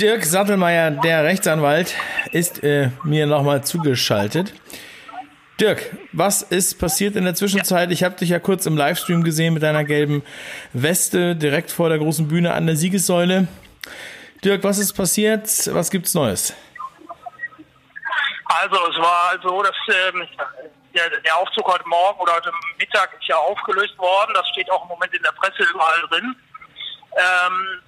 Dirk Sattelmeier, der Rechtsanwalt, ist äh, mir nochmal zugeschaltet. Dirk, was ist passiert in der Zwischenzeit? Ich habe dich ja kurz im Livestream gesehen mit deiner gelben Weste direkt vor der großen Bühne an der Siegessäule. Dirk, was ist passiert? Was gibt's Neues? Also es war so, dass ähm, der, der, Aufzug heute Morgen oder heute Mittag ist ja aufgelöst worden. Das steht auch im Moment in der Presse überall drin. Ähm,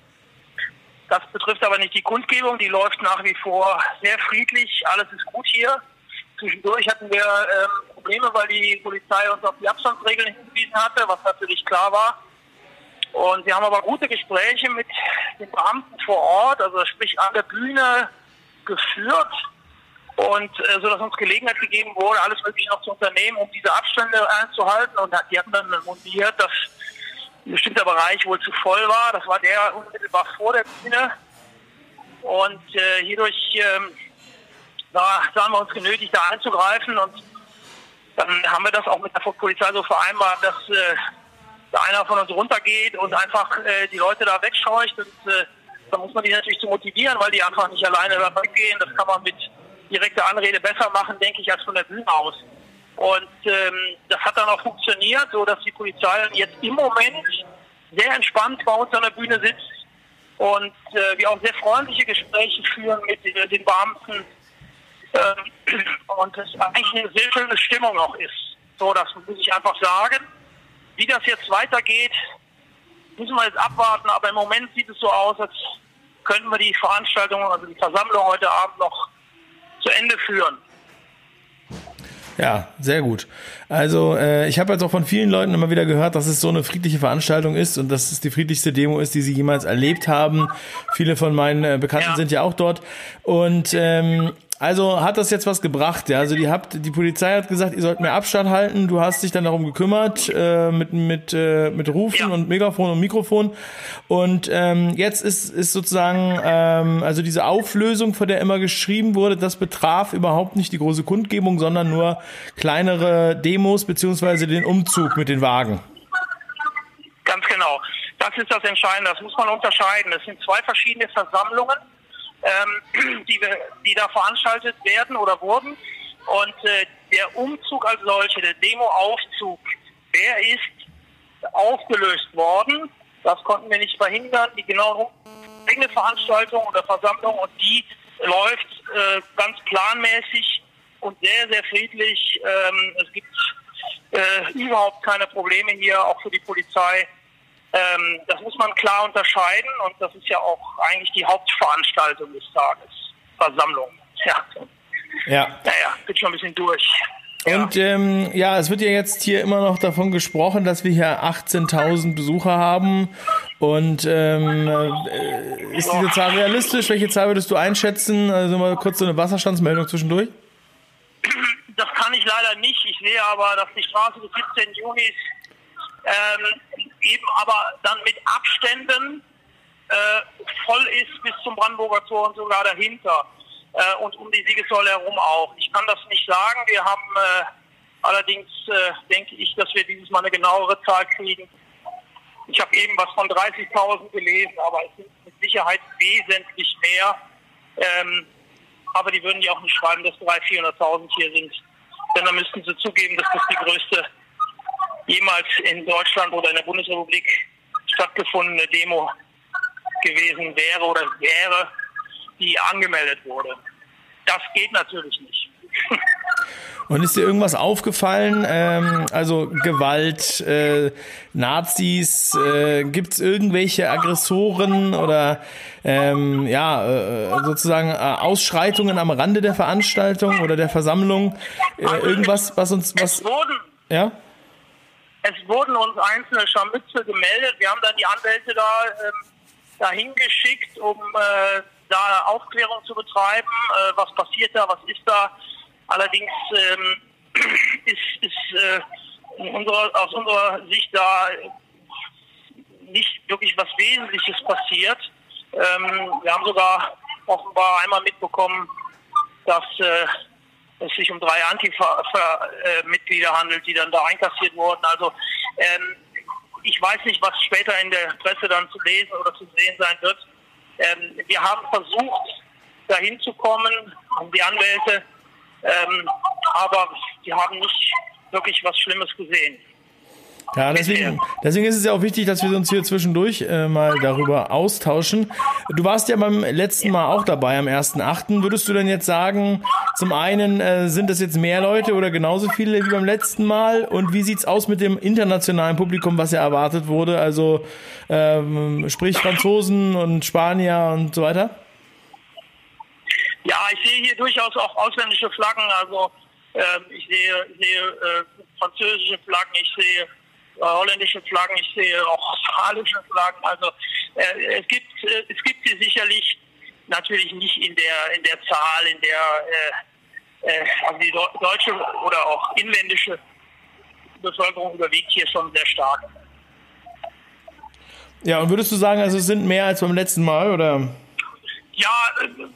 das betrifft aber nicht die Kundgebung, die läuft nach wie vor sehr friedlich. Alles ist gut hier. Zwischendurch hatten wir ähm, Probleme, weil die Polizei uns auf die Abstandsregeln hingewiesen hatte, was natürlich klar war. Und wir haben aber gute Gespräche mit den Beamten vor Ort, also sprich an der Bühne geführt und äh, so dass uns Gelegenheit gegeben wurde, alles Mögliche noch zu unternehmen, um diese Abstände einzuhalten. Und die hatten dann montiert, dass ein bestimmter Bereich wohl zu voll war. Das war der unmittelbar vor der Bühne. Und äh, hierdurch ähm, sahen wir uns genötigt, da einzugreifen und dann haben wir das auch mit der Polizei so vereinbart, dass äh, da einer von uns runtergeht und einfach äh, die Leute da wegscheucht und äh, da muss man die natürlich zu motivieren, weil die einfach nicht alleine da weggehen. Das kann man mit direkter Anrede besser machen, denke ich, als von der Bühne aus. Und ähm, das hat dann auch funktioniert, so dass die Polizei jetzt im Moment sehr entspannt bei uns an der Bühne sitzt und äh, wir auch sehr freundliche Gespräche führen mit äh, den Beamten ähm, und es eigentlich eine sehr schöne Stimmung auch ist. So, das muss ich einfach sagen. Wie das jetzt weitergeht, müssen wir jetzt abwarten, aber im Moment sieht es so aus, als könnten wir die Veranstaltung, also die Versammlung heute Abend noch zu Ende führen. Ja, sehr gut. Also äh, ich habe jetzt auch von vielen Leuten immer wieder gehört, dass es so eine friedliche Veranstaltung ist und dass es die friedlichste Demo ist, die sie jemals erlebt haben. Viele von meinen äh, Bekannten ja. sind ja auch dort. Und ähm, also hat das jetzt was gebracht, ja? Also die habt, die Polizei hat gesagt, ihr sollt mehr Abstand halten. Du hast dich dann darum gekümmert äh, mit mit äh, mit Rufen ja. und Megafon und Mikrofon. Und ähm, jetzt ist ist sozusagen ähm, also diese Auflösung, von der immer geschrieben wurde, das betraf überhaupt nicht die große Kundgebung, sondern nur kleinere Demos beziehungsweise den Umzug mit den Wagen. Ganz genau. Das ist das Entscheidende. Das muss man unterscheiden. Es sind zwei verschiedene Versammlungen ähm, die, wir, die da veranstaltet werden oder wurden. Und äh, der Umzug als solche, der Demoaufzug, der ist aufgelöst worden. Das konnten wir nicht verhindern. Die genaue eigene Veranstaltung oder Versammlung und die läuft äh, ganz planmäßig und sehr, sehr friedlich. Ähm, es gibt äh, überhaupt keine Probleme hier, auch für die Polizei. Ähm, das muss man klar unterscheiden und das ist ja auch eigentlich die Hauptveranstaltung des Tages. Versammlung. Ja. Ja. Naja, bin schon ein bisschen durch. Und ähm, ja, es wird ja jetzt hier immer noch davon gesprochen, dass wir hier 18.000 Besucher haben. Und ähm, äh, ist diese Zahl realistisch? Welche Zahl würdest du einschätzen? Also mal kurz so eine Wasserstandsmeldung zwischendurch. Das kann ich leider nicht. Ich sehe aber, dass die Straße bis 17. Juni ähm, eben aber dann mit Abständen äh, voll ist bis zum Brandenburger Tor und sogar dahinter äh, und um die Siegessäule herum auch. Ich kann das nicht sagen. Wir haben äh, allerdings, äh, denke ich, dass wir dieses Mal eine genauere Zahl kriegen. Ich habe eben was von 30.000 gelesen, aber es sind mit Sicherheit wesentlich mehr. Ähm, aber die würden ja auch nicht schreiben, dass 300.000, 400.000 hier sind. Denn dann müssten sie zugeben, dass das die größte jemals in Deutschland oder in der Bundesrepublik stattgefundene Demo gewesen wäre oder wäre, die angemeldet wurde. Das geht natürlich nicht. Und ist dir irgendwas aufgefallen? Ähm, also Gewalt, äh, Nazis, äh, gibt es irgendwelche Aggressoren oder ähm, ja äh, sozusagen äh, Ausschreitungen am Rande der Veranstaltung oder der Versammlung? Äh, irgendwas, was uns was? Ja? Es wurden uns einzelne Scharmütze gemeldet. Wir haben dann die Anwälte da ähm, dahin geschickt, um äh, da Aufklärung zu betreiben. Äh, was passiert da? Was ist da? Allerdings ähm, ist, ist äh, unserer, aus unserer Sicht da nicht wirklich was Wesentliches passiert. Ähm, wir haben sogar offenbar einmal mitbekommen, dass äh, es sich um drei Antifa-Mitglieder handelt, die dann da einkassiert wurden. Also ähm, ich weiß nicht, was später in der Presse dann zu lesen oder zu sehen sein wird. Ähm, wir haben versucht, dahin zu kommen, die Anwälte, ähm, aber die haben nicht wirklich was Schlimmes gesehen. Ja, deswegen, deswegen ist es ja auch wichtig, dass wir uns hier zwischendurch äh, mal darüber austauschen. Du warst ja beim letzten Mal auch dabei, am 1.8. Würdest du denn jetzt sagen, zum einen äh, sind das jetzt mehr Leute oder genauso viele wie beim letzten Mal? Und wie sieht's aus mit dem internationalen Publikum, was ja erwartet wurde? Also ähm, sprich Franzosen und Spanier und so weiter? Ja, ich sehe hier durchaus auch ausländische Flaggen. Also ähm, ich sehe, sehe äh, französische Flaggen, ich sehe äh, holländische Flaggen, ich sehe auch australische Flaggen. Also äh, es gibt äh, es gibt sie sicherlich natürlich nicht in der in der Zahl, in der äh, äh, also die deutsche oder auch inländische Bevölkerung überwiegt hier schon sehr stark. Ja, und würdest du sagen, also es sind mehr als beim letzten Mal oder? Ja,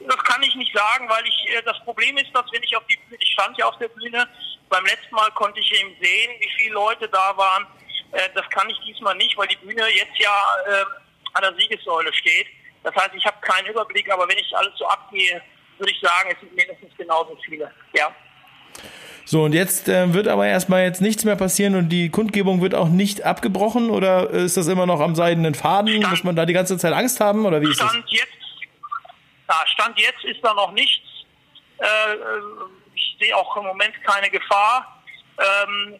das kann ich nicht sagen, weil ich das Problem ist, dass wenn ich auf die Bühne, ich stand ja auf der Bühne, beim letzten Mal konnte ich eben sehen, wie viele Leute da waren. Äh, das kann ich diesmal nicht, weil die Bühne jetzt ja äh, an der Siegessäule steht. Das heißt, ich habe keinen Überblick, aber wenn ich alles so abgehe, würde ich sagen, es sind mindestens genauso viele. Ja. So, und jetzt äh, wird aber erstmal jetzt nichts mehr passieren und die Kundgebung wird auch nicht abgebrochen oder ist das immer noch am seidenen Faden? Stand, Muss man da die ganze Zeit Angst haben oder wie ist Stand das? Jetzt, ja, Stand jetzt ist da noch nichts. Äh, ich sehe auch im Moment keine Gefahr. Ähm,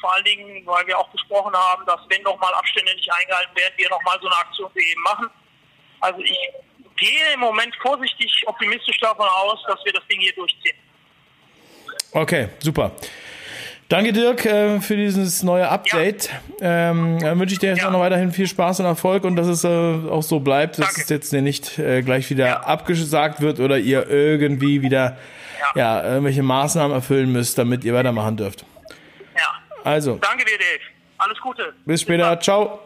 vor allen Dingen, weil wir auch besprochen haben, dass wenn nochmal Abstände nicht eingehalten werden, wir nochmal so eine Aktion wie eben machen. Also ich gehe im Moment vorsichtig optimistisch davon aus, dass wir das Ding hier durchziehen. Okay, super. Danke Dirk äh, für dieses neue Update. Ja. Ähm, dann wünsche ich dir jetzt ja. auch noch weiterhin viel Spaß und Erfolg und dass es äh, auch so bleibt, dass Danke. es jetzt nicht äh, gleich wieder ja. abgesagt wird oder ihr irgendwie wieder ja. irgendwelche Maßnahmen erfüllen müsst, damit ihr weitermachen dürft. Also. Danke dir, Dave. Alles Gute. Bis später. Bis Ciao.